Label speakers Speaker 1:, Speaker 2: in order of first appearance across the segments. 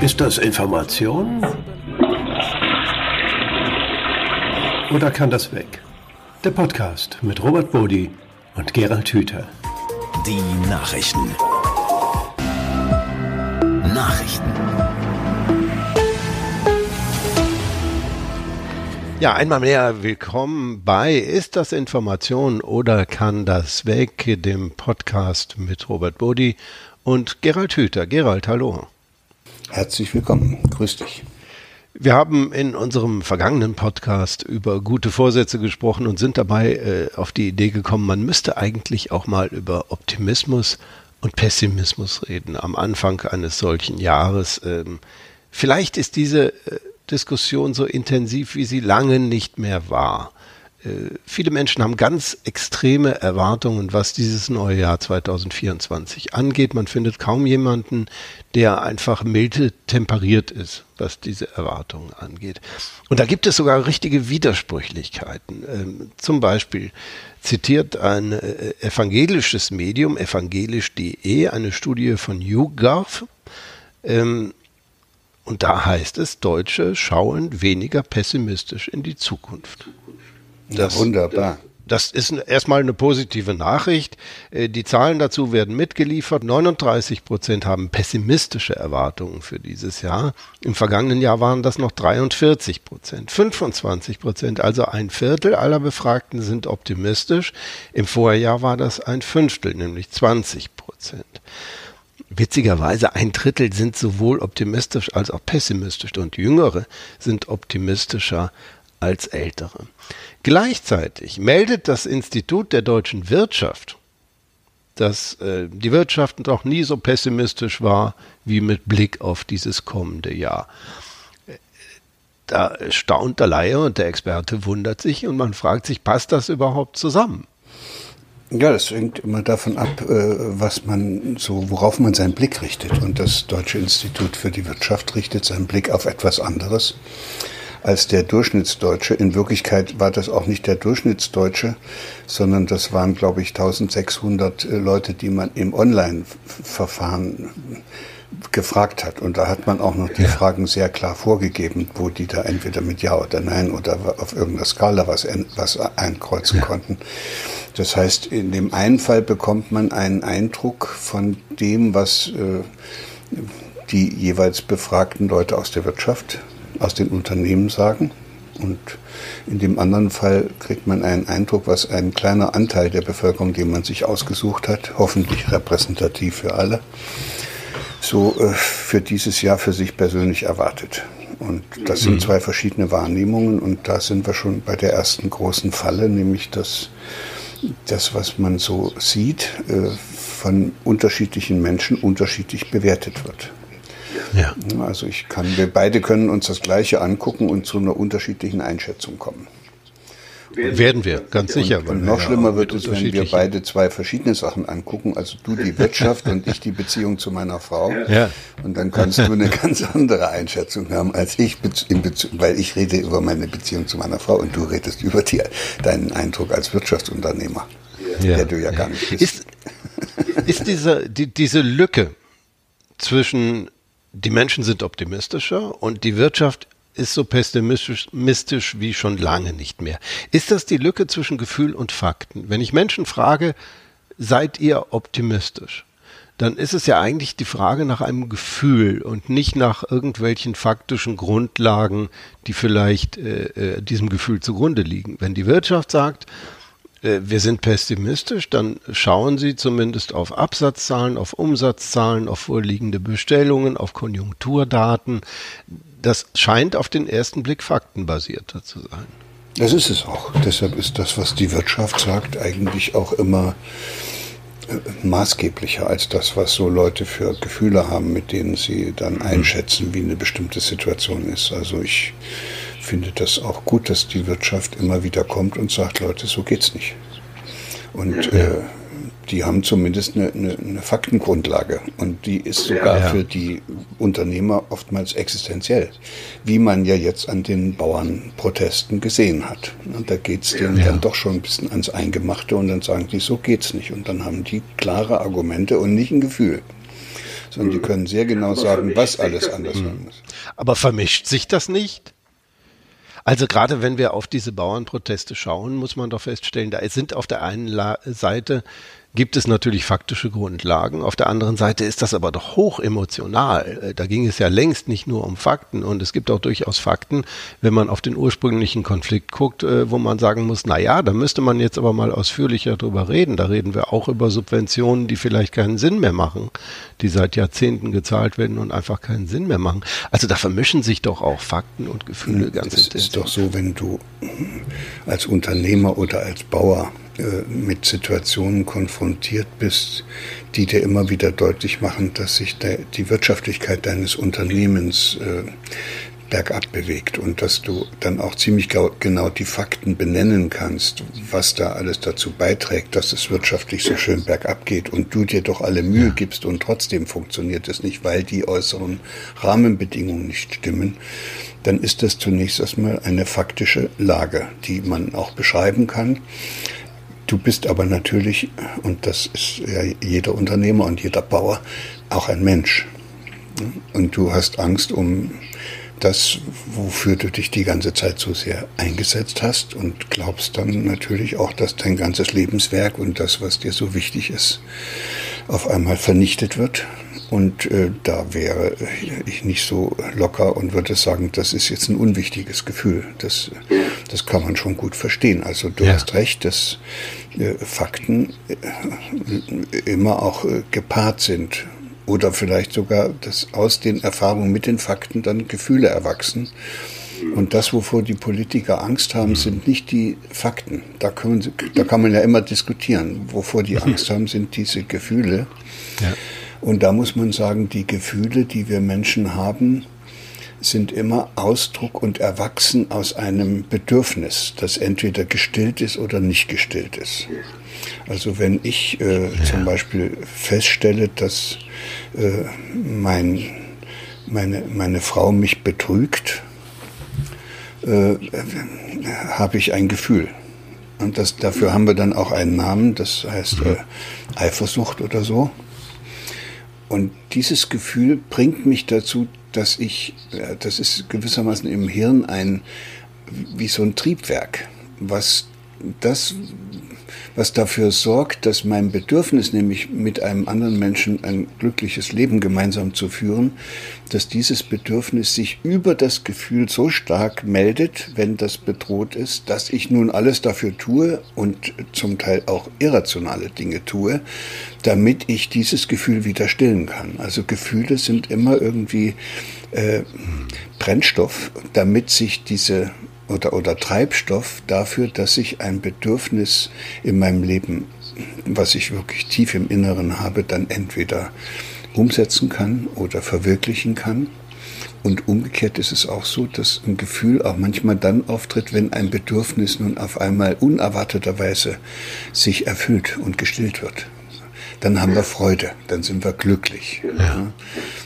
Speaker 1: Ist das Information? Oder kann das weg? Der Podcast mit Robert Bodi und Gerald Hüther.
Speaker 2: Die Nachrichten. Nachrichten.
Speaker 3: Ja, einmal mehr willkommen bei Ist das Information oder kann das weg? Dem Podcast mit Robert Bodi und Gerald Hüther. Gerald, hallo.
Speaker 4: Herzlich willkommen. Grüß dich.
Speaker 3: Wir haben in unserem vergangenen Podcast über gute Vorsätze gesprochen und sind dabei äh, auf die Idee gekommen, man müsste eigentlich auch mal über Optimismus und Pessimismus reden am Anfang eines solchen Jahres. Ähm, vielleicht ist diese äh, Diskussion so intensiv, wie sie lange nicht mehr war. Äh, viele Menschen haben ganz extreme Erwartungen, was dieses neue Jahr 2024 angeht. Man findet kaum jemanden, der einfach milde temperiert ist, was diese Erwartungen angeht. Und da gibt es sogar richtige Widersprüchlichkeiten. Ähm, zum Beispiel zitiert ein äh, evangelisches Medium, evangelisch.de, eine Studie von YouGov. Ähm, und da heißt es, Deutsche schauen weniger pessimistisch in die Zukunft.
Speaker 4: Das, ja, wunderbar.
Speaker 3: Das ist erstmal eine positive Nachricht. Äh, die Zahlen dazu werden mitgeliefert. 39 Prozent haben pessimistische Erwartungen für dieses Jahr. Im vergangenen Jahr waren das noch 43 Prozent. 25 Prozent, also ein Viertel aller Befragten sind optimistisch. Im Vorjahr war das ein Fünftel, nämlich 20 Prozent. Witzigerweise ein Drittel sind sowohl optimistisch als auch pessimistisch und Jüngere sind optimistischer als Ältere. Gleichzeitig meldet das Institut der deutschen Wirtschaft, dass äh, die Wirtschaft noch nie so pessimistisch war wie mit Blick auf dieses kommende Jahr. Da staunt der Laie und der Experte wundert sich und man fragt sich, passt das überhaupt zusammen?
Speaker 4: Ja, das hängt immer davon ab, äh, was man so, worauf man seinen Blick richtet. Und das Deutsche Institut für die Wirtschaft richtet seinen Blick auf etwas anderes als der Durchschnittsdeutsche. In Wirklichkeit war das auch nicht der Durchschnittsdeutsche, sondern das waren, glaube ich, 1600 äh, Leute, die man im Online-Verfahren gefragt hat. Und da hat man auch noch die ja. Fragen sehr klar vorgegeben, wo die da entweder mit Ja oder Nein oder auf irgendeiner Skala was, was einkreuzen ja. konnten. Das heißt, in dem einen Fall bekommt man einen Eindruck von dem, was äh, die jeweils befragten Leute aus der Wirtschaft aus den Unternehmen sagen. Und in dem anderen Fall kriegt man einen Eindruck, was ein kleiner Anteil der Bevölkerung, den man sich ausgesucht hat, hoffentlich repräsentativ für alle, so äh, für dieses Jahr für sich persönlich erwartet. Und das sind mhm. zwei verschiedene Wahrnehmungen und da sind wir schon bei der ersten großen Falle, nämlich dass das, was man so sieht, äh, von unterschiedlichen Menschen unterschiedlich bewertet wird. Ja. Also ich kann, wir beide können uns das Gleiche angucken und zu einer unterschiedlichen Einschätzung kommen.
Speaker 3: Werden wir, ganz sicher.
Speaker 4: Und, und noch schlimmer wird es, wenn wir beide zwei verschiedene Sachen angucken. Also du die Wirtschaft und ich die Beziehung zu meiner Frau. Ja. Und dann kannst du eine ganz andere Einschätzung haben als ich, weil ich rede über meine Beziehung zu meiner Frau und du redest über die, deinen Eindruck als Wirtschaftsunternehmer, ja. der du ja gar nicht bist.
Speaker 3: Ist, ist diese, die, diese Lücke zwischen die Menschen sind optimistischer und die Wirtschaft ist so pessimistisch wie schon lange nicht mehr. Ist das die Lücke zwischen Gefühl und Fakten? Wenn ich Menschen frage, seid ihr optimistisch? Dann ist es ja eigentlich die Frage nach einem Gefühl und nicht nach irgendwelchen faktischen Grundlagen, die vielleicht äh, äh diesem Gefühl zugrunde liegen. Wenn die Wirtschaft sagt, wir sind pessimistisch, dann schauen Sie zumindest auf Absatzzahlen, auf Umsatzzahlen, auf vorliegende Bestellungen, auf Konjunkturdaten. Das scheint auf den ersten Blick faktenbasierter zu sein.
Speaker 4: Das ist es auch. Deshalb ist das, was die Wirtschaft sagt, eigentlich auch immer äh, maßgeblicher als das, was so Leute für Gefühle haben, mit denen sie dann einschätzen, wie eine bestimmte Situation ist. Also ich finde das auch gut, dass die Wirtschaft immer wieder kommt und sagt, Leute, so geht's nicht. Und äh, die haben zumindest eine, eine, eine, Faktengrundlage und die ist sogar ja. für die Unternehmer oftmals existenziell, wie man ja jetzt an den Bauernprotesten gesehen hat. Und da geht's denen ja. dann doch schon ein bisschen ans Eingemachte und dann sagen die, so geht's nicht. Und dann haben die klare Argumente und nicht ein Gefühl sondern die können sehr genau sagen, was alles anders sein muss.
Speaker 3: Aber vermischt sich das nicht? Also gerade wenn wir auf diese Bauernproteste schauen, muss man doch feststellen, da sind auf der einen Seite gibt es natürlich faktische Grundlagen. Auf der anderen Seite ist das aber doch hoch emotional. Äh, da ging es ja längst nicht nur um Fakten und es gibt auch durchaus Fakten, wenn man auf den ursprünglichen Konflikt guckt, äh, wo man sagen muss, na ja, da müsste man jetzt aber mal ausführlicher drüber reden. Da reden wir auch über Subventionen, die vielleicht keinen Sinn mehr machen, die seit Jahrzehnten gezahlt werden und einfach keinen Sinn mehr machen. Also da vermischen sich doch auch Fakten und Gefühle ganz
Speaker 4: intensiv. Es ist doch so, wenn du als Unternehmer oder als Bauer mit Situationen konfrontiert bist, die dir immer wieder deutlich machen, dass sich die Wirtschaftlichkeit deines Unternehmens äh, bergab bewegt und dass du dann auch ziemlich genau die Fakten benennen kannst, was da alles dazu beiträgt, dass es wirtschaftlich so schön bergab geht und du dir doch alle Mühe gibst und trotzdem funktioniert es nicht, weil die äußeren Rahmenbedingungen nicht stimmen, dann ist das zunächst erstmal eine faktische Lage, die man auch beschreiben kann. Du bist aber natürlich, und das ist ja jeder Unternehmer und jeder Bauer, auch ein Mensch. Und du hast Angst um das, wofür du dich die ganze Zeit so sehr eingesetzt hast und glaubst dann natürlich auch, dass dein ganzes Lebenswerk und das, was dir so wichtig ist, auf einmal vernichtet wird. Und äh, da wäre ich nicht so locker und würde sagen, das ist jetzt ein unwichtiges Gefühl. Das, das kann man schon gut verstehen. Also du ja. hast recht, dass äh, Fakten äh, immer auch äh, gepaart sind. Oder vielleicht sogar, dass aus den Erfahrungen mit den Fakten dann Gefühle erwachsen. Und das, wovor die Politiker Angst haben, sind nicht die Fakten. Da, können da kann man ja immer diskutieren. Wovor die Angst haben, sind diese Gefühle. Ja. Und da muss man sagen, die Gefühle, die wir Menschen haben, sind immer Ausdruck und erwachsen aus einem Bedürfnis, das entweder gestillt ist oder nicht gestillt ist. Also wenn ich äh, ja. zum Beispiel feststelle, dass äh, mein, meine, meine Frau mich betrügt, äh, habe ich ein Gefühl. Und das, dafür haben wir dann auch einen Namen, das heißt mhm. äh, Eifersucht oder so. Und dieses Gefühl bringt mich dazu, dass ich, das ist gewissermaßen im Hirn ein, wie so ein Triebwerk, was das was dafür sorgt, dass mein Bedürfnis, nämlich mit einem anderen Menschen ein glückliches Leben gemeinsam zu führen, dass dieses Bedürfnis sich über das Gefühl so stark meldet, wenn das bedroht ist, dass ich nun alles dafür tue und zum Teil auch irrationale Dinge tue, damit ich dieses Gefühl wieder stillen kann. Also Gefühle sind immer irgendwie äh, Brennstoff, damit sich diese oder, oder Treibstoff dafür, dass ich ein Bedürfnis in meinem Leben, was ich wirklich tief im Inneren habe, dann entweder umsetzen kann oder verwirklichen kann. Und umgekehrt ist es auch so, dass ein Gefühl auch manchmal dann auftritt, wenn ein Bedürfnis nun auf einmal unerwarteterweise sich erfüllt und gestillt wird dann haben wir Freude, dann sind wir glücklich. Ja.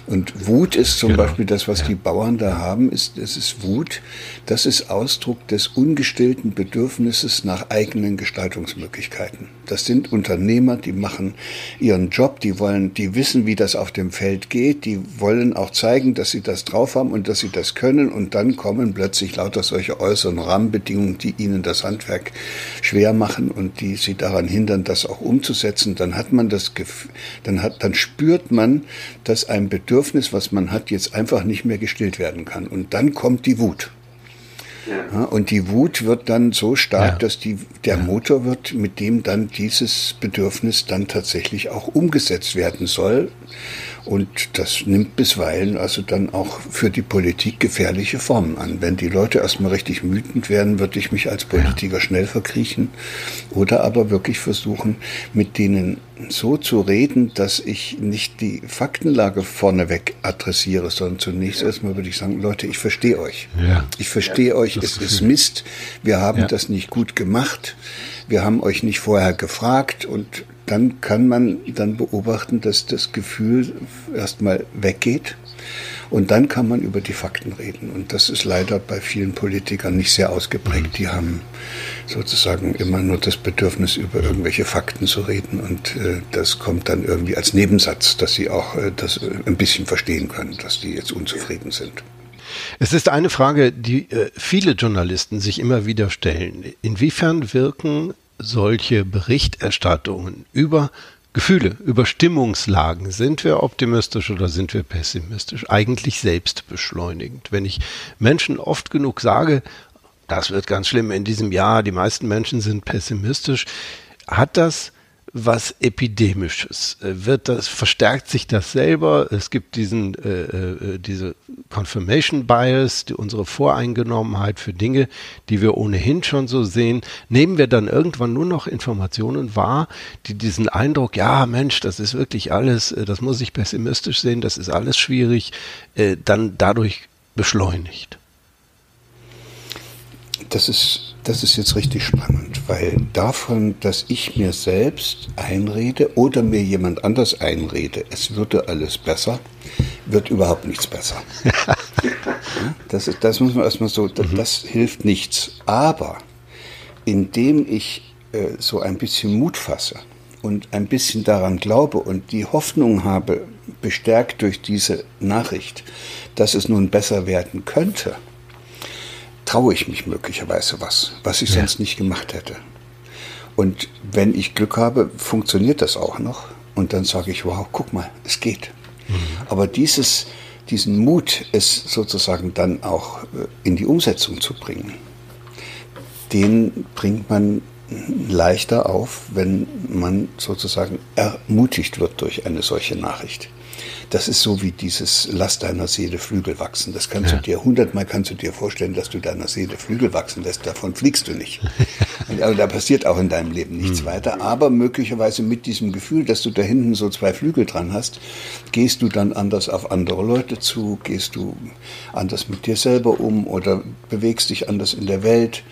Speaker 4: Und Wut ist zum genau. Beispiel das, was ja. die Bauern da haben, ist, es ist Wut, das ist Ausdruck des ungestillten Bedürfnisses nach eigenen Gestaltungsmöglichkeiten. Das sind Unternehmer, die machen ihren Job, die wollen, die wissen, wie das auf dem Feld geht, die wollen auch zeigen, dass sie das drauf haben und dass sie das können und dann kommen plötzlich lauter solche äußeren Rahmenbedingungen, die ihnen das Handwerk schwer machen und die sie daran hindern, das auch umzusetzen. Dann hat man das, dann hat, dann spürt man, dass ein Bedürfnis, was man hat, jetzt einfach nicht mehr gestillt werden kann. Und dann kommt die Wut. Ja. und die Wut wird dann so stark, ja. dass die, der ja. Motor wird, mit dem dann dieses Bedürfnis dann tatsächlich auch umgesetzt werden soll. Und das nimmt bisweilen also dann auch für die Politik gefährliche Formen an. Wenn die Leute erstmal richtig wütend werden, würde ich mich als Politiker schnell verkriechen oder aber wirklich versuchen, mit denen so zu reden, dass ich nicht die Faktenlage vorneweg adressiere, sondern zunächst erstmal würde ich sagen, Leute, ich verstehe euch. Ja. Ich verstehe ja, euch, es ist Mist, wir haben ja. das nicht gut gemacht, wir haben euch nicht vorher gefragt und dann kann man dann beobachten, dass das Gefühl erstmal weggeht Und dann kann man über die Fakten reden. Und das ist leider bei vielen Politikern nicht sehr ausgeprägt. Die haben sozusagen immer nur das Bedürfnis, über irgendwelche Fakten zu reden. Und äh, das kommt dann irgendwie als Nebensatz, dass sie auch äh, das äh, ein bisschen verstehen können, dass die jetzt unzufrieden sind.
Speaker 3: Es ist eine Frage, die äh, viele Journalisten sich immer wieder stellen. Inwiefern wirken solche Berichterstattungen über Gefühle, über Stimmungslagen. Sind wir optimistisch oder sind wir pessimistisch? Eigentlich selbst beschleunigend. Wenn ich Menschen oft genug sage, das wird ganz schlimm in diesem Jahr, die meisten Menschen sind pessimistisch, hat das was Epidemisches. Äh, wird das, verstärkt sich das selber? Es gibt diesen, äh, äh, diese Confirmation Bias, die, unsere Voreingenommenheit für Dinge, die wir ohnehin schon so sehen. Nehmen wir dann irgendwann nur noch Informationen wahr, die diesen Eindruck, ja Mensch, das ist wirklich alles, äh, das muss ich pessimistisch sehen, das ist alles schwierig, äh, dann dadurch beschleunigt?
Speaker 4: Das ist, das ist jetzt richtig spannend, weil davon, dass ich mir selbst einrede oder mir jemand anders einrede, es würde alles besser, wird überhaupt nichts besser. das, ist, das muss man erstmal so, das, mhm. das hilft nichts. Aber indem ich äh, so ein bisschen Mut fasse und ein bisschen daran glaube und die Hoffnung habe, bestärkt durch diese Nachricht, dass es nun besser werden könnte, traue ich mich möglicherweise was, was ich ja. sonst nicht gemacht hätte. Und wenn ich Glück habe, funktioniert das auch noch. Und dann sage ich, wow, guck mal, es geht. Mhm. Aber dieses, diesen Mut, es sozusagen dann auch äh, in die Umsetzung zu bringen, den bringt man leichter auf, wenn man sozusagen ermutigt wird durch eine solche Nachricht. Das ist so wie dieses Lass deiner Seele Flügel wachsen. Das kannst ja. du dir hundertmal kannst du dir vorstellen, dass du deiner Seele Flügel wachsen lässt. Davon fliegst du nicht. also da passiert auch in deinem Leben nichts mhm. weiter. Aber möglicherweise mit diesem Gefühl, dass du da hinten so zwei Flügel dran hast, gehst du dann anders auf andere Leute zu, gehst du anders mit dir selber um oder bewegst dich anders in der Welt.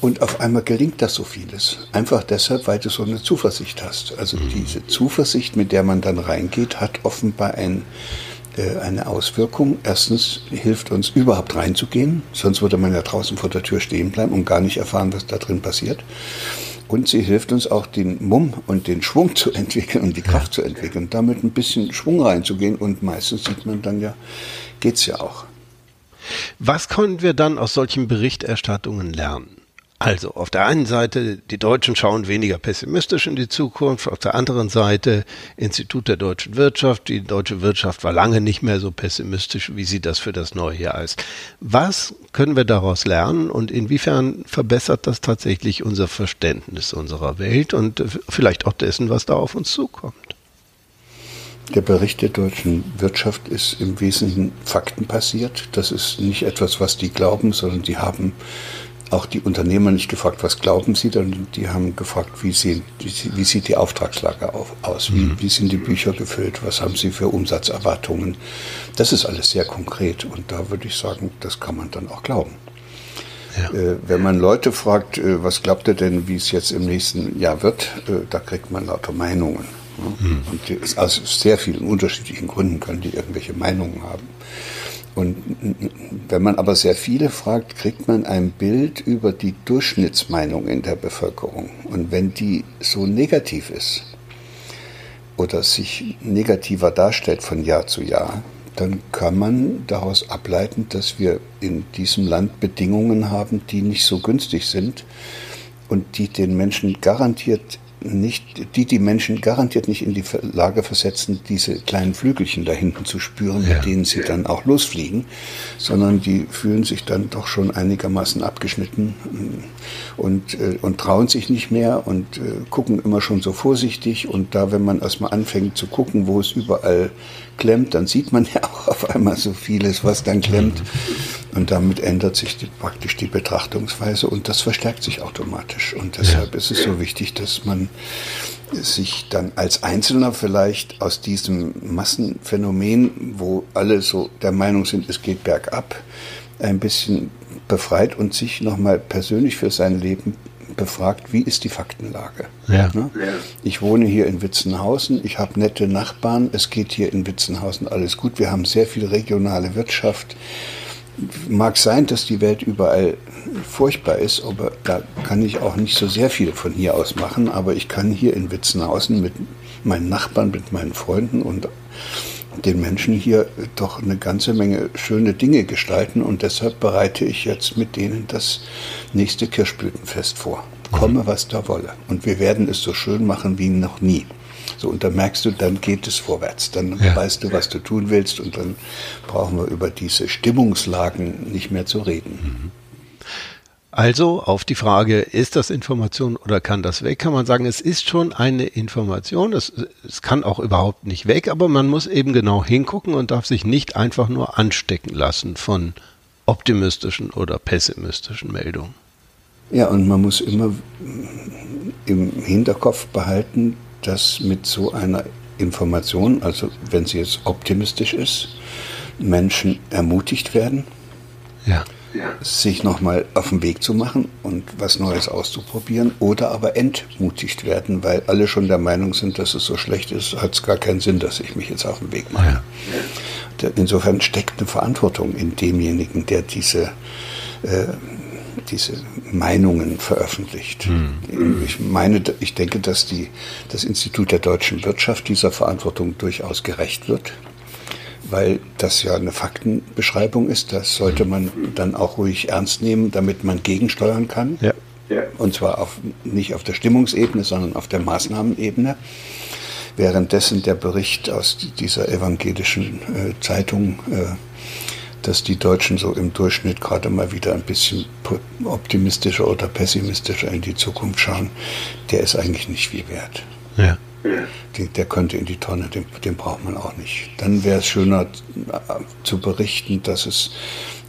Speaker 4: Und auf einmal gelingt das so vieles. Einfach deshalb, weil du so eine Zuversicht hast. Also mhm. diese Zuversicht, mit der man dann reingeht, hat offenbar ein, äh, eine Auswirkung. Erstens hilft uns überhaupt reinzugehen, sonst würde man ja draußen vor der Tür stehen bleiben und gar nicht erfahren, was da drin passiert. Und sie hilft uns auch den Mumm und den Schwung zu entwickeln und die Kraft zu entwickeln, damit ein bisschen Schwung reinzugehen. Und meistens sieht man dann ja, geht's ja auch.
Speaker 3: Was können wir dann aus solchen Berichterstattungen lernen? Also auf der einen Seite, die Deutschen schauen weniger pessimistisch in die Zukunft, auf der anderen Seite Institut der deutschen Wirtschaft. Die deutsche Wirtschaft war lange nicht mehr so pessimistisch, wie sie das für das neue Jahr ist. Was können wir daraus lernen und inwiefern verbessert das tatsächlich unser Verständnis unserer Welt und vielleicht auch dessen, was da auf uns zukommt?
Speaker 4: Der Bericht der deutschen Wirtschaft ist im Wesentlichen faktenbasiert. Das ist nicht etwas, was die glauben, sondern die haben auch die Unternehmer nicht gefragt, was glauben sie, sondern die haben gefragt, wie, sehen, wie sieht die Auftragslage auf, aus, wie, mhm. wie sind die Bücher gefüllt, was haben sie für Umsatzerwartungen. Das ist alles sehr konkret und da würde ich sagen, das kann man dann auch glauben. Ja. Äh, wenn man Leute fragt, äh, was glaubt ihr denn, wie es jetzt im nächsten Jahr wird, äh, da kriegt man lauter Meinungen. Ne? Mhm. Und aus sehr vielen unterschiedlichen Gründen können die irgendwelche Meinungen haben. Und wenn man aber sehr viele fragt, kriegt man ein Bild über die Durchschnittsmeinung in der Bevölkerung. Und wenn die so negativ ist oder sich negativer darstellt von Jahr zu Jahr, dann kann man daraus ableiten, dass wir in diesem Land Bedingungen haben, die nicht so günstig sind und die den Menschen garantiert nicht, die die Menschen garantiert nicht in die Lage versetzen, diese kleinen Flügelchen da hinten zu spüren, ja. mit denen sie dann auch losfliegen, sondern die fühlen sich dann doch schon einigermaßen abgeschnitten äh, und, äh, und trauen sich nicht mehr und äh, gucken immer schon so vorsichtig und da, wenn man erstmal anfängt zu gucken, wo es überall klemmt, dann sieht man ja auch auf einmal so vieles, was dann klemmt. Und damit ändert sich die, praktisch die Betrachtungsweise und das verstärkt sich automatisch. Und deshalb ja. ist es so wichtig, dass man sich dann als Einzelner vielleicht aus diesem Massenphänomen, wo alle so der Meinung sind, es geht bergab, ein bisschen befreit und sich nochmal persönlich für sein Leben befragt, wie ist die Faktenlage.
Speaker 3: Ja.
Speaker 4: Ne? Ich wohne hier in Witzenhausen, ich habe nette Nachbarn, es geht hier in Witzenhausen alles gut, wir haben sehr viel regionale Wirtschaft. Mag sein, dass die Welt überall furchtbar ist, aber da kann ich auch nicht so sehr viel von hier aus machen, aber ich kann hier in Witzenhausen mit meinen Nachbarn, mit meinen Freunden und den Menschen hier doch eine ganze Menge schöne Dinge gestalten und deshalb bereite ich jetzt mit denen das nächste Kirschblütenfest vor. Komme, was da wolle. Und wir werden es so schön machen wie noch nie. So, und dann merkst du, dann geht es vorwärts. Dann
Speaker 3: Ja.
Speaker 4: weißt du, was du tun willst und dann brauchen wir über diese Stimmungslagen nicht mehr zu reden.
Speaker 3: Also auf die Frage, ist das Information oder kann das weg, kann man sagen, es ist schon eine Information, es, es kann auch überhaupt nicht weg, aber man muss eben genau hingucken und darf sich nicht einfach nur anstecken lassen von optimistischen oder pessimistischen Meldungen.
Speaker 4: Ja, und man muss immer im Hinterkopf behalten, dass mit so einer Information, also wenn sie jetzt optimistisch ist, Menschen ermutigt werden,
Speaker 3: Ja.
Speaker 4: sich nochmal auf den Weg zu machen und was Neues auszuprobieren oder aber entmutigt werden, weil alle schon der Meinung sind, dass es so schlecht ist, hat es gar keinen Sinn, dass ich mich jetzt auf den Weg mache. Der- Insofern steckt eine Verantwortung in demjenigen, der diese, äh, diese Meinungen veröffentlicht. Ich meine, ich denke, dass die, das Institut der deutschen Wirtschaft dieser Verantwortung durchaus gerecht wird weil das ja eine Faktenbeschreibung ist. Das sollte man dann auch ruhig ernst nehmen, damit man gegensteuern kann.
Speaker 3: Ja.
Speaker 4: Und zwar auf, nicht auf der Stimmungsebene, sondern auf der Maßnahmenebene. Währenddessen der Bericht aus dieser evangelischen äh, Zeitung, äh, dass die Deutschen so im Durchschnitt gerade mal wieder ein bisschen optimistischer oder pessimistischer in die Zukunft schauen, der ist eigentlich nicht viel wert.
Speaker 3: Ja.
Speaker 4: Die, der könnte in die Tonne, den, den braucht man auch nicht. Dann wäre es schöner äh, zu berichten, dass es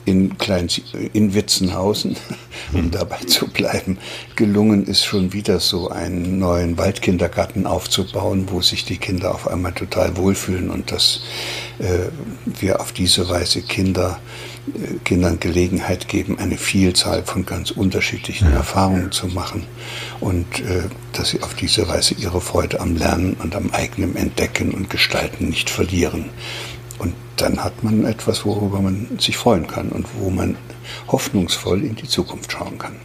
Speaker 4: in, Klein, in Witzenhausen, um dabei zu bleiben, gelungen ist, schon wieder so einen neuen Waldkindergarten aufzubauen, wo sich die Kinder auf einmal total wohlfühlen und dass äh, wir auf diese Weise Kinder, äh, Kindern Gelegenheit geben, eine Vielzahl von ganz unterschiedlichen Erfahrungen zu machen und äh, dass sie auf diese Weise ihre Freude am Lernen und am eigenen Entdecken und Gestalten nicht verlieren. Und dann hat man etwas, worüber man sich freuen kann und wo man hoffnungsvoll in die Zukunft schauen kann.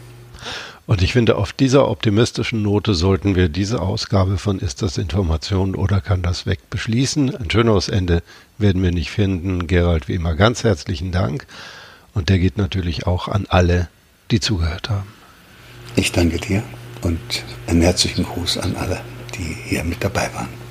Speaker 3: Und ich finde, auf dieser optimistischen Note sollten wir diese Ausgabe von Ist das Information oder kann das weg beschließen. Ein schöneres Ende werden wir nicht finden. Gerald, wie immer, ganz herzlichen Dank. Und der geht natürlich auch an alle, die zugehört haben.
Speaker 4: Ich danke dir und einen herzlichen Gruß an alle, die hier mit dabei waren.